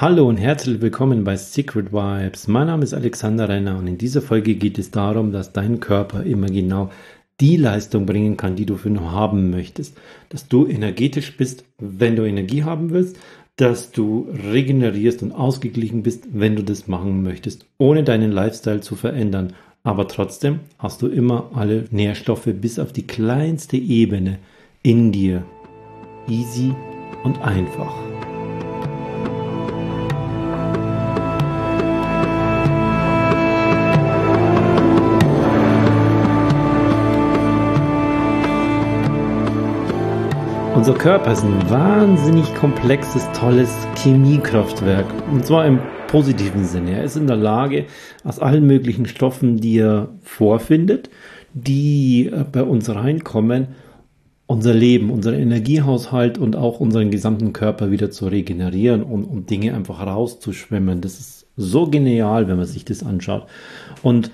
Hallo und herzlich willkommen bei Secret Vibes. Mein Name ist Alexander Renner und in dieser Folge geht es darum, dass dein Körper immer genau die Leistung bringen kann, die du für ihn haben möchtest. Dass du energetisch bist, wenn du Energie haben willst, dass du regenerierst und ausgeglichen bist, wenn du das machen möchtest, ohne deinen Lifestyle zu verändern. Aber trotzdem hast du immer alle Nährstoffe bis auf die kleinste Ebene in dir. Easy und einfach. Unser Körper ist ein wahnsinnig komplexes, tolles Chemiekraftwerk. Und zwar im positiven Sinne. Er ist in der Lage, aus allen möglichen Stoffen, die er vorfindet, die äh, bei uns reinkommen, unser Leben, unseren Energiehaushalt und auch unseren gesamten Körper wieder zu regenerieren und um Dinge einfach rauszuschwimmen. Das ist so genial, wenn man sich das anschaut. Und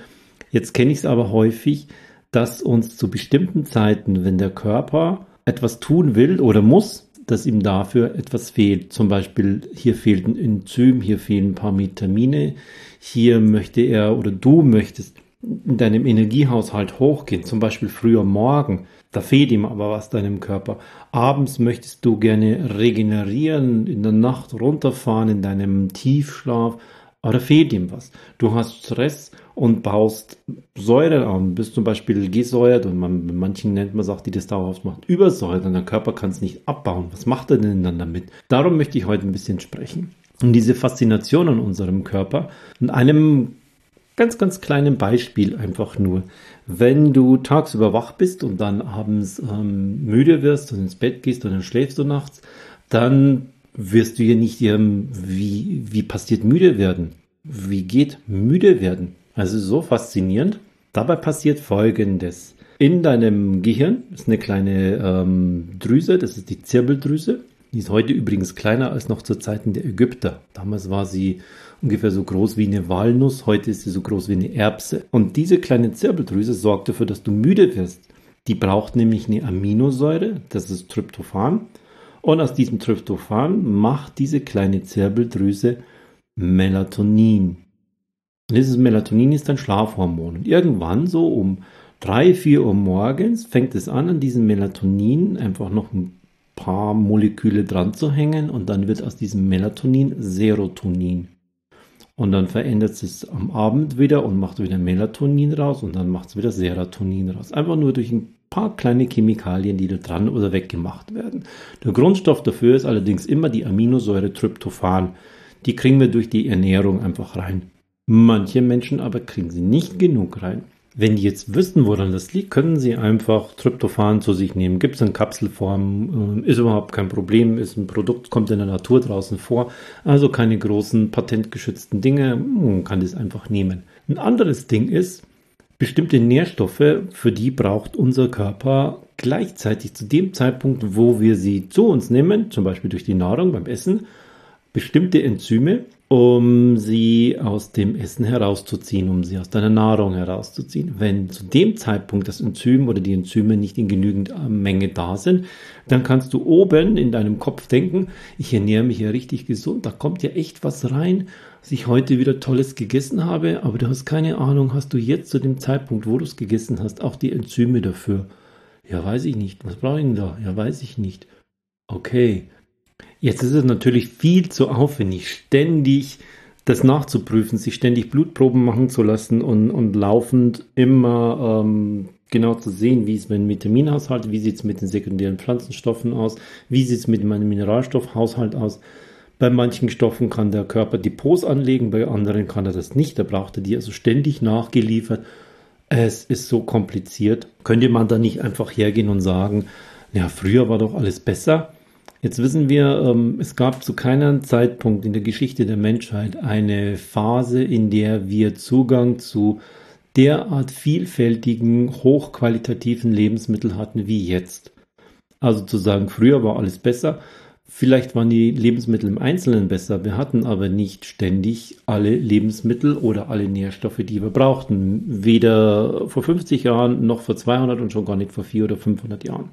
jetzt kenne ich es aber häufig, dass uns zu bestimmten Zeiten, wenn der Körper etwas tun will oder muss, dass ihm dafür etwas fehlt. Zum Beispiel hier fehlt ein Enzym, hier fehlen ein paar Vitamine, hier möchte er oder du möchtest in deinem Energiehaushalt hochgehen, zum Beispiel früher morgen, da fehlt ihm aber was deinem Körper. Abends möchtest du gerne regenerieren, in der Nacht runterfahren, in deinem Tiefschlaf da fehlt ihm was. Du hast Stress und baust Säure an, bist zum Beispiel gesäuert und man, manchen nennt man sagt, die das daraus macht, übersäuert und der Körper kann es nicht abbauen. Was macht er denn dann damit? Darum möchte ich heute ein bisschen sprechen. Und diese Faszination an unserem Körper und einem ganz, ganz kleinen Beispiel einfach nur. Wenn du tagsüber wach bist und dann abends ähm, müde wirst und ins Bett gehst und dann schläfst du nachts, dann wirst du ja nicht ähm, wie, wie passiert müde werden. Wie geht müde werden? Also so faszinierend. Dabei passiert Folgendes. In deinem Gehirn ist eine kleine ähm, Drüse, das ist die Zirbeldrüse. Die ist heute übrigens kleiner als noch zu Zeiten der Ägypter. Damals war sie ungefähr so groß wie eine Walnuss, heute ist sie so groß wie eine Erbse. Und diese kleine Zirbeldrüse sorgt dafür, dass du müde wirst. Die braucht nämlich eine Aminosäure, das ist Tryptophan. Und aus diesem Tryptophan macht diese kleine Zirbeldrüse Melatonin. Und dieses Melatonin ist ein Schlafhormon. Und irgendwann so um drei, vier Uhr morgens fängt es an, an diesem Melatonin einfach noch ein paar Moleküle dran zu hängen und dann wird aus diesem Melatonin Serotonin. Und dann verändert es am Abend wieder und macht wieder Melatonin raus und dann macht es wieder Serotonin raus. Einfach nur durch ein paar kleine Chemikalien, die da dran oder weggemacht werden. Der Grundstoff dafür ist allerdings immer die Aminosäure Tryptophan. Die kriegen wir durch die Ernährung einfach rein. Manche Menschen aber kriegen sie nicht genug rein. Wenn die jetzt wüssten, woran das liegt, können sie einfach Tryptophan zu sich nehmen. Gibt es in Kapselform, äh, ist überhaupt kein Problem, ist ein Produkt, kommt in der Natur draußen vor. Also keine großen patentgeschützten Dinge, man kann das einfach nehmen. Ein anderes Ding ist, bestimmte Nährstoffe, für die braucht unser Körper gleichzeitig zu dem Zeitpunkt, wo wir sie zu uns nehmen, zum Beispiel durch die Nahrung beim Essen, bestimmte Enzyme, um sie aus dem Essen herauszuziehen, um sie aus deiner Nahrung herauszuziehen. Wenn zu dem Zeitpunkt das Enzym oder die Enzyme nicht in genügend äh, Menge da sind, dann kannst du oben in deinem Kopf denken, ich ernähre mich ja richtig gesund, da kommt ja echt was rein, dass ich heute wieder Tolles gegessen habe, aber du hast keine Ahnung, hast du jetzt zu dem Zeitpunkt, wo du es gegessen hast, auch die Enzyme dafür? Ja, weiß ich nicht. Was brauche ich denn da? Ja, weiß ich nicht. Okay, Jetzt ist es natürlich viel zu aufwendig, ständig das nachzuprüfen, sich ständig Blutproben machen zu lassen und, und laufend immer ähm, genau zu sehen, wie es mein Vitaminhaushalt, wie sieht es mit den sekundären Pflanzenstoffen aus, wie sieht es mit meinem Mineralstoffhaushalt aus. Bei manchen Stoffen kann der Körper Depots anlegen, bei anderen kann er das nicht. Da braucht er die also ständig nachgeliefert. Es ist so kompliziert. Könnte man da nicht einfach hergehen und sagen, ja, früher war doch alles besser? Jetzt wissen wir, ähm, es gab zu keinem Zeitpunkt in der Geschichte der Menschheit eine Phase, in der wir Zugang zu derart vielfältigen, hochqualitativen Lebensmitteln hatten wie jetzt. Also zu sagen, früher war alles besser. Vielleicht waren die Lebensmittel im Einzelnen besser. Wir hatten aber nicht ständig alle Lebensmittel oder alle Nährstoffe, die wir brauchten. Weder vor 50 Jahren noch vor 200 und schon gar nicht vor 400 oder 500 Jahren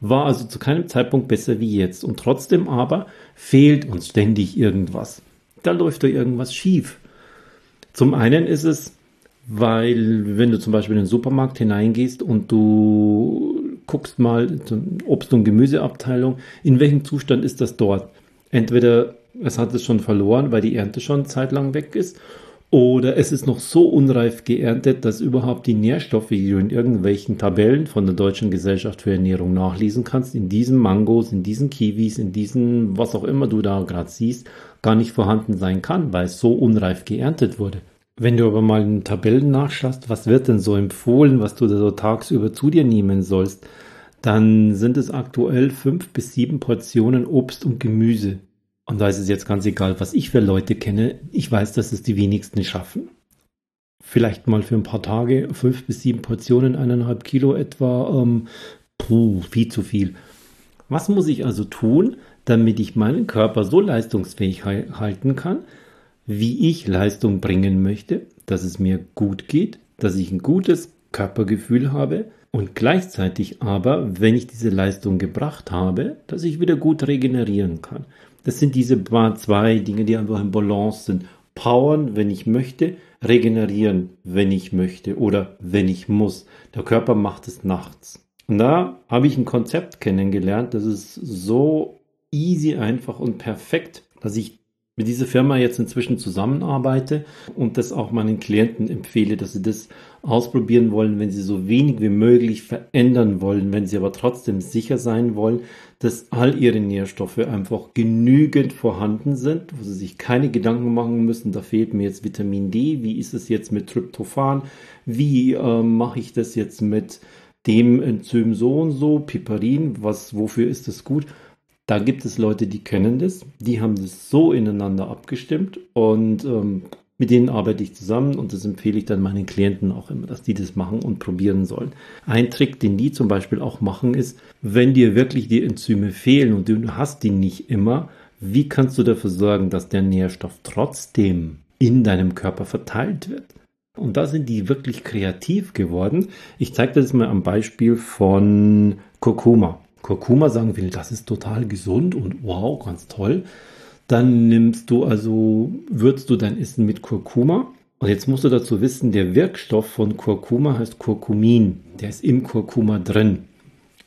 war also zu keinem Zeitpunkt besser wie jetzt. Und trotzdem aber fehlt uns ständig irgendwas. da läuft da irgendwas schief. Zum einen ist es, weil wenn du zum Beispiel in den Supermarkt hineingehst und du guckst mal zur Obst- und Gemüseabteilung, in welchem Zustand ist das dort? Entweder es hat es schon verloren, weil die Ernte schon zeitlang weg ist, oder es ist noch so unreif geerntet, dass überhaupt die Nährstoffe, die du in irgendwelchen Tabellen von der Deutschen Gesellschaft für Ernährung nachlesen kannst, in diesen Mangos, in diesen Kiwis, in diesen, was auch immer du da gerade siehst, gar nicht vorhanden sein kann, weil es so unreif geerntet wurde. Wenn du aber mal in Tabellen nachschaust, was wird denn so empfohlen, was du da so tagsüber zu dir nehmen sollst, dann sind es aktuell fünf bis sieben Portionen Obst und Gemüse. Und da ist es jetzt ganz egal, was ich für Leute kenne. Ich weiß, dass es die wenigsten schaffen. Vielleicht mal für ein paar Tage fünf bis sieben Portionen, eineinhalb Kilo etwa. Ähm, puh, viel zu viel. Was muss ich also tun, damit ich meinen Körper so leistungsfähig halten kann, wie ich Leistung bringen möchte, dass es mir gut geht, dass ich ein gutes Körpergefühl habe und gleichzeitig aber, wenn ich diese Leistung gebracht habe, dass ich wieder gut regenerieren kann. Das sind diese zwei Dinge, die einfach im Balance sind. Powern, wenn ich möchte, regenerieren, wenn ich möchte oder wenn ich muss. Der Körper macht es nachts. Und da habe ich ein Konzept kennengelernt, das ist so easy, einfach und perfekt, dass ich mit dieser Firma jetzt inzwischen zusammenarbeite und das auch meinen Klienten empfehle, dass sie das ausprobieren wollen, wenn sie so wenig wie möglich verändern wollen, wenn sie aber trotzdem sicher sein wollen, dass all ihre Nährstoffe einfach genügend vorhanden sind, wo sie sich keine Gedanken machen müssen, da fehlt mir jetzt Vitamin D, wie ist es jetzt mit Tryptophan, wie äh, mache ich das jetzt mit dem Enzym so und so, Piperin, was, wofür ist das gut? Da gibt es Leute, die kennen das, die haben das so ineinander abgestimmt und ähm, mit denen arbeite ich zusammen und das empfehle ich dann meinen Klienten auch immer, dass die das machen und probieren sollen. Ein Trick, den die zum Beispiel auch machen, ist, wenn dir wirklich die Enzyme fehlen und du hast die nicht immer, wie kannst du dafür sorgen, dass der Nährstoff trotzdem in deinem Körper verteilt wird? Und da sind die wirklich kreativ geworden. Ich zeige das mal am Beispiel von Kurkuma. Kurkuma sagen viele, das ist total gesund und wow, ganz toll. Dann nimmst du also, würzt du dein Essen mit Kurkuma. Und jetzt musst du dazu wissen, der Wirkstoff von Kurkuma heißt Kurkumin. Der ist im Kurkuma drin.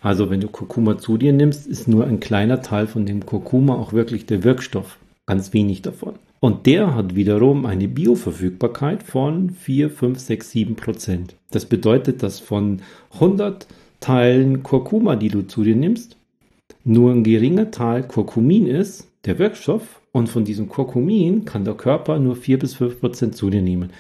Also wenn du Kurkuma zu dir nimmst, ist nur ein kleiner Teil von dem Kurkuma auch wirklich der Wirkstoff. Ganz wenig davon. Und der hat wiederum eine Bioverfügbarkeit von 4, 5, 6, 7 Prozent. Das bedeutet, dass von 100 Teilen Kurkuma, die du zu dir nimmst, nur ein geringer Teil Kurkumin ist, der Wirkstoff, und von diesem Kurkumin kann der Körper nur 4 bis 5 Prozent zu dir nehmen.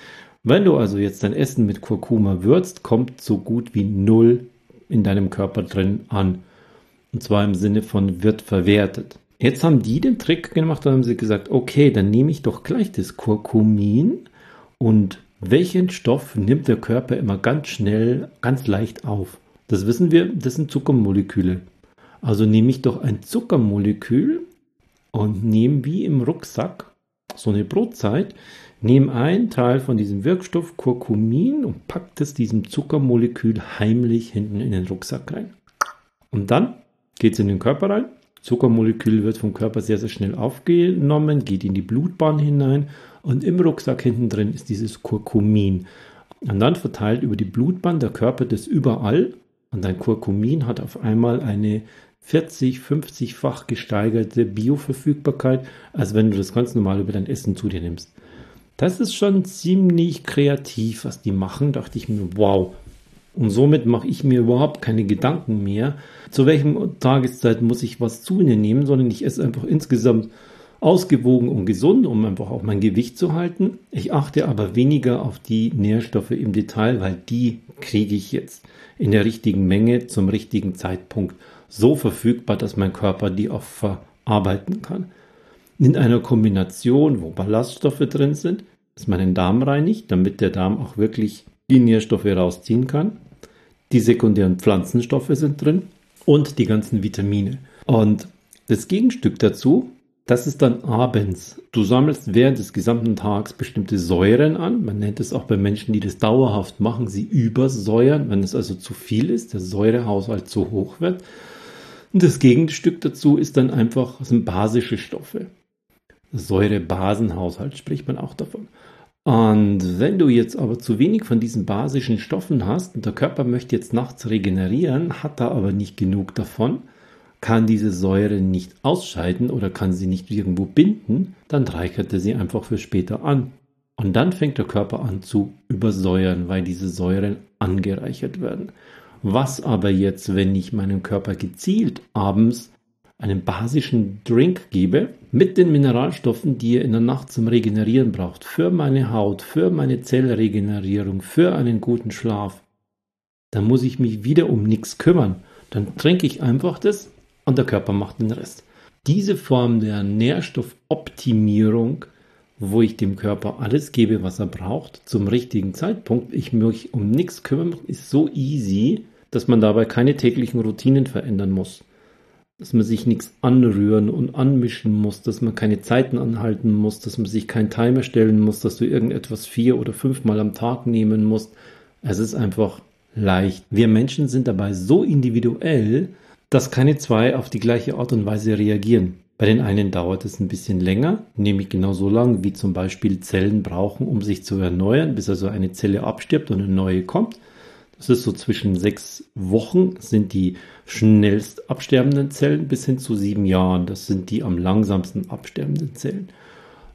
Wenn du also jetzt dein Essen mit Kurkuma würzt, kommt so gut wie null in deinem Körper drin an. Und zwar im Sinne von wird verwertet. Jetzt haben die den Trick gemacht, da haben sie gesagt, okay, dann nehme ich doch gleich das Kurkumin und welchen Stoff nimmt der Körper immer ganz schnell, ganz leicht auf? Das wissen wir, das sind Zuckermoleküle. Also nehme ich doch ein Zuckermolekül und nehme wie im Rucksack so eine Brotzeit, nehme einen Teil von diesem Wirkstoff Kurkumin und packe das diesem Zuckermolekül heimlich hinten in den Rucksack rein. Und dann geht es in den Körper rein. Zuckermolekül wird vom Körper sehr, sehr schnell aufgenommen, geht in die Blutbahn hinein und im Rucksack hinten drin ist dieses Kurkumin. Und dann verteilt über die Blutbahn der Körper das überall und dein Kurkumin hat auf einmal eine 40, 50-fach gesteigerte Bioverfügbarkeit, als wenn du das ganz normal über dein Essen zu dir nimmst. Das ist schon ziemlich kreativ, was die machen. Dachte ich mir, wow. Und somit mache ich mir überhaupt keine Gedanken mehr, zu welchem Tageszeit muss ich was zu mir nehmen, sondern ich esse einfach insgesamt ausgewogen und gesund, um einfach auch mein Gewicht zu halten. Ich achte aber weniger auf die Nährstoffe im Detail, weil die kriege ich jetzt in der richtigen Menge zum richtigen Zeitpunkt so verfügbar, dass mein Körper die auch verarbeiten kann. In einer Kombination, wo Ballaststoffe drin sind, dass man den Darm reinigt, damit der Darm auch wirklich die Nährstoffe rausziehen kann. Die sekundären Pflanzenstoffe sind drin und die ganzen Vitamine. Und das Gegenstück dazu das ist dann abends. Du sammelst während des gesamten Tags bestimmte Säuren an. Man nennt es auch bei Menschen, die das dauerhaft machen, sie übersäuern, wenn es also zu viel ist, der Säurehaushalt zu hoch wird. Und das Gegenstück dazu ist dann einfach, sind basische Stoffe. Säurebasenhaushalt spricht man auch davon. Und wenn du jetzt aber zu wenig von diesen basischen Stoffen hast und der Körper möchte jetzt nachts regenerieren, hat da aber nicht genug davon, kann diese Säure nicht ausscheiden oder kann sie nicht irgendwo binden, dann reichert er sie einfach für später an. Und dann fängt der Körper an zu übersäuern, weil diese Säuren angereichert werden. Was aber jetzt, wenn ich meinem Körper gezielt abends einen basischen Drink gebe mit den Mineralstoffen, die er in der Nacht zum Regenerieren braucht, für meine Haut, für meine Zellregenerierung, für einen guten Schlaf, dann muss ich mich wieder um nichts kümmern. Dann trinke ich einfach das und der Körper macht den Rest. Diese Form der Nährstoffoptimierung, wo ich dem Körper alles gebe, was er braucht, zum richtigen Zeitpunkt, ich mich um nichts kümmern, ist so easy, dass man dabei keine täglichen Routinen verändern muss dass man sich nichts anrühren und anmischen muss, dass man keine Zeiten anhalten muss, dass man sich keinen Timer stellen muss, dass du irgendetwas vier oder fünfmal am Tag nehmen musst. Es ist einfach leicht. Wir Menschen sind dabei so individuell, dass keine zwei auf die gleiche Art und Weise reagieren. Bei den einen dauert es ein bisschen länger, nämlich genau so lang, wie zum Beispiel Zellen brauchen, um sich zu erneuern, bis also eine Zelle abstirbt und eine neue kommt. Das ist so zwischen sechs Wochen sind die schnellst absterbenden Zellen bis hin zu sieben Jahren. Das sind die am langsamsten absterbenden Zellen.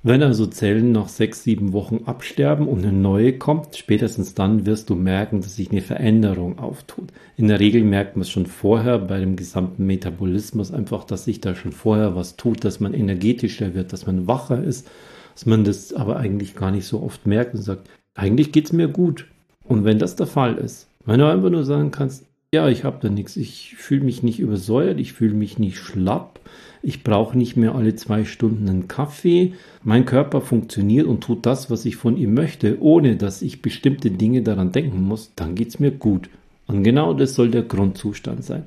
Wenn also Zellen nach sechs, sieben Wochen absterben und eine neue kommt, spätestens dann wirst du merken, dass sich eine Veränderung auftut. In der Regel merkt man es schon vorher bei dem gesamten Metabolismus einfach, dass sich da schon vorher was tut, dass man energetischer wird, dass man wacher ist, dass man das aber eigentlich gar nicht so oft merkt und sagt, eigentlich geht's mir gut. Und wenn das der Fall ist, wenn du einfach nur sagen kannst, ja, ich habe da nichts, ich fühle mich nicht übersäuert, ich fühle mich nicht schlapp, ich brauche nicht mehr alle zwei Stunden einen Kaffee, mein Körper funktioniert und tut das, was ich von ihm möchte, ohne dass ich bestimmte Dinge daran denken muss, dann geht es mir gut. Und genau das soll der Grundzustand sein.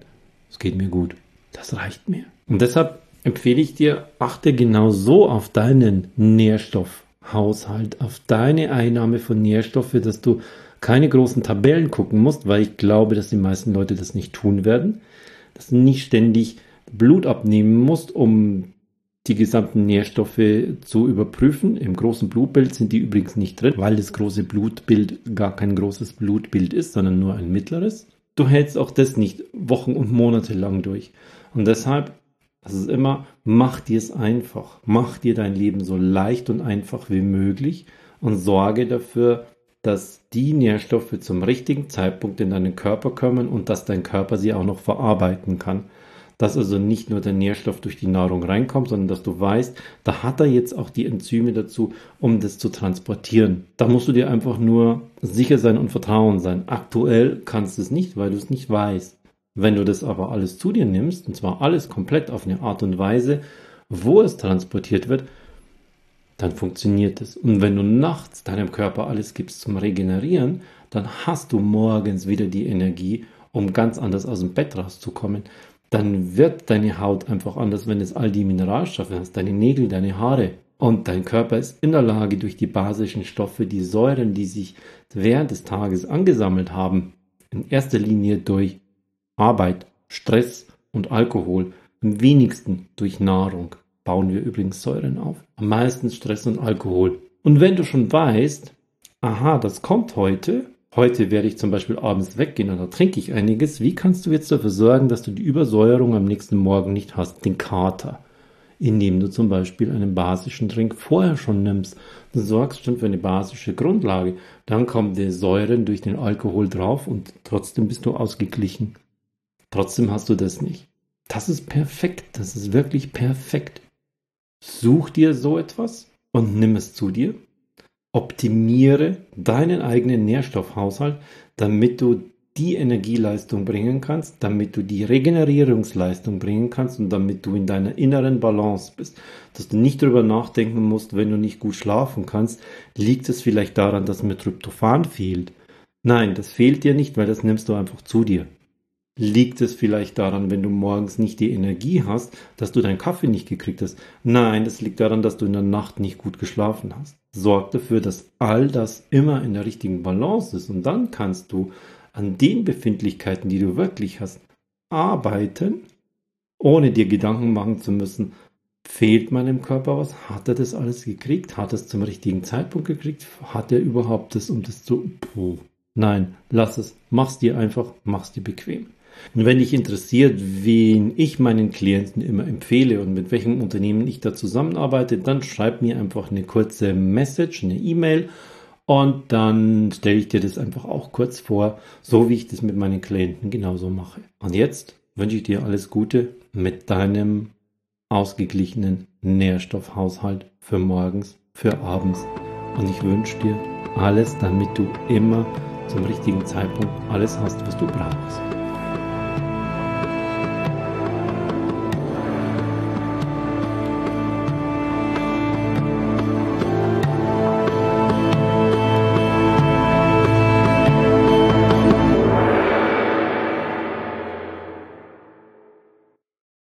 Es geht mir gut. Das reicht mir. Und deshalb empfehle ich dir, achte genau so auf deinen Nährstoffhaushalt, auf deine Einnahme von Nährstoffe, dass du keine großen Tabellen gucken musst, weil ich glaube, dass die meisten Leute das nicht tun werden, dass du nicht ständig Blut abnehmen musst, um die gesamten Nährstoffe zu überprüfen. Im großen Blutbild sind die übrigens nicht drin, weil das große Blutbild gar kein großes Blutbild ist, sondern nur ein mittleres. Du hältst auch das nicht Wochen und Monate lang durch. Und deshalb, das ist immer, mach dir es einfach. Mach dir dein Leben so leicht und einfach wie möglich und sorge dafür, dass die Nährstoffe zum richtigen Zeitpunkt in deinen Körper kommen und dass dein Körper sie auch noch verarbeiten kann. Dass also nicht nur der Nährstoff durch die Nahrung reinkommt, sondern dass du weißt, da hat er jetzt auch die Enzyme dazu, um das zu transportieren. Da musst du dir einfach nur sicher sein und vertrauen sein. Aktuell kannst du es nicht, weil du es nicht weißt. Wenn du das aber alles zu dir nimmst, und zwar alles komplett auf eine Art und Weise, wo es transportiert wird, dann funktioniert es. Und wenn du nachts deinem Körper alles gibst zum Regenerieren, dann hast du morgens wieder die Energie, um ganz anders aus dem Bett rauszukommen. Dann wird deine Haut einfach anders, wenn es all die Mineralstoffe hast, deine Nägel, deine Haare. Und dein Körper ist in der Lage, durch die basischen Stoffe, die Säuren, die sich während des Tages angesammelt haben, in erster Linie durch Arbeit, Stress und Alkohol, am wenigsten durch Nahrung, bauen wir übrigens Säuren auf. Am meisten Stress und Alkohol. Und wenn du schon weißt, aha, das kommt heute, heute werde ich zum Beispiel abends weggehen da trinke ich einiges, wie kannst du jetzt dafür sorgen, dass du die Übersäuerung am nächsten Morgen nicht hast, den Kater? Indem du zum Beispiel einen basischen Drink vorher schon nimmst. Du sorgst schon für eine basische Grundlage. Dann kommen die Säuren durch den Alkohol drauf und trotzdem bist du ausgeglichen. Trotzdem hast du das nicht. Das ist perfekt. Das ist wirklich perfekt. Such dir so etwas und nimm es zu dir. Optimiere deinen eigenen Nährstoffhaushalt, damit du die Energieleistung bringen kannst, damit du die Regenerierungsleistung bringen kannst und damit du in deiner inneren Balance bist. Dass du nicht darüber nachdenken musst, wenn du nicht gut schlafen kannst, liegt es vielleicht daran, dass mir Tryptophan fehlt. Nein, das fehlt dir nicht, weil das nimmst du einfach zu dir. Liegt es vielleicht daran, wenn du morgens nicht die Energie hast, dass du deinen Kaffee nicht gekriegt hast? Nein, es liegt daran, dass du in der Nacht nicht gut geschlafen hast. Sorg dafür, dass all das immer in der richtigen Balance ist und dann kannst du an den Befindlichkeiten, die du wirklich hast, arbeiten, ohne dir Gedanken machen zu müssen, Fehlt meinem Körper was? Hat er das alles gekriegt? Hat er es zum richtigen Zeitpunkt gekriegt? Hat er überhaupt das, um das zu... Puh. Nein, lass es. Mach's dir einfach, mach's dir bequem. Und wenn dich interessiert, wen ich meinen Klienten immer empfehle und mit welchem Unternehmen ich da zusammenarbeite, dann schreib mir einfach eine kurze Message, eine E-Mail und dann stelle ich dir das einfach auch kurz vor, so wie ich das mit meinen Klienten genauso mache. Und jetzt wünsche ich dir alles Gute mit deinem ausgeglichenen Nährstoffhaushalt für morgens, für abends. Und ich wünsche dir alles, damit du immer zum richtigen Zeitpunkt alles hast, was du brauchst.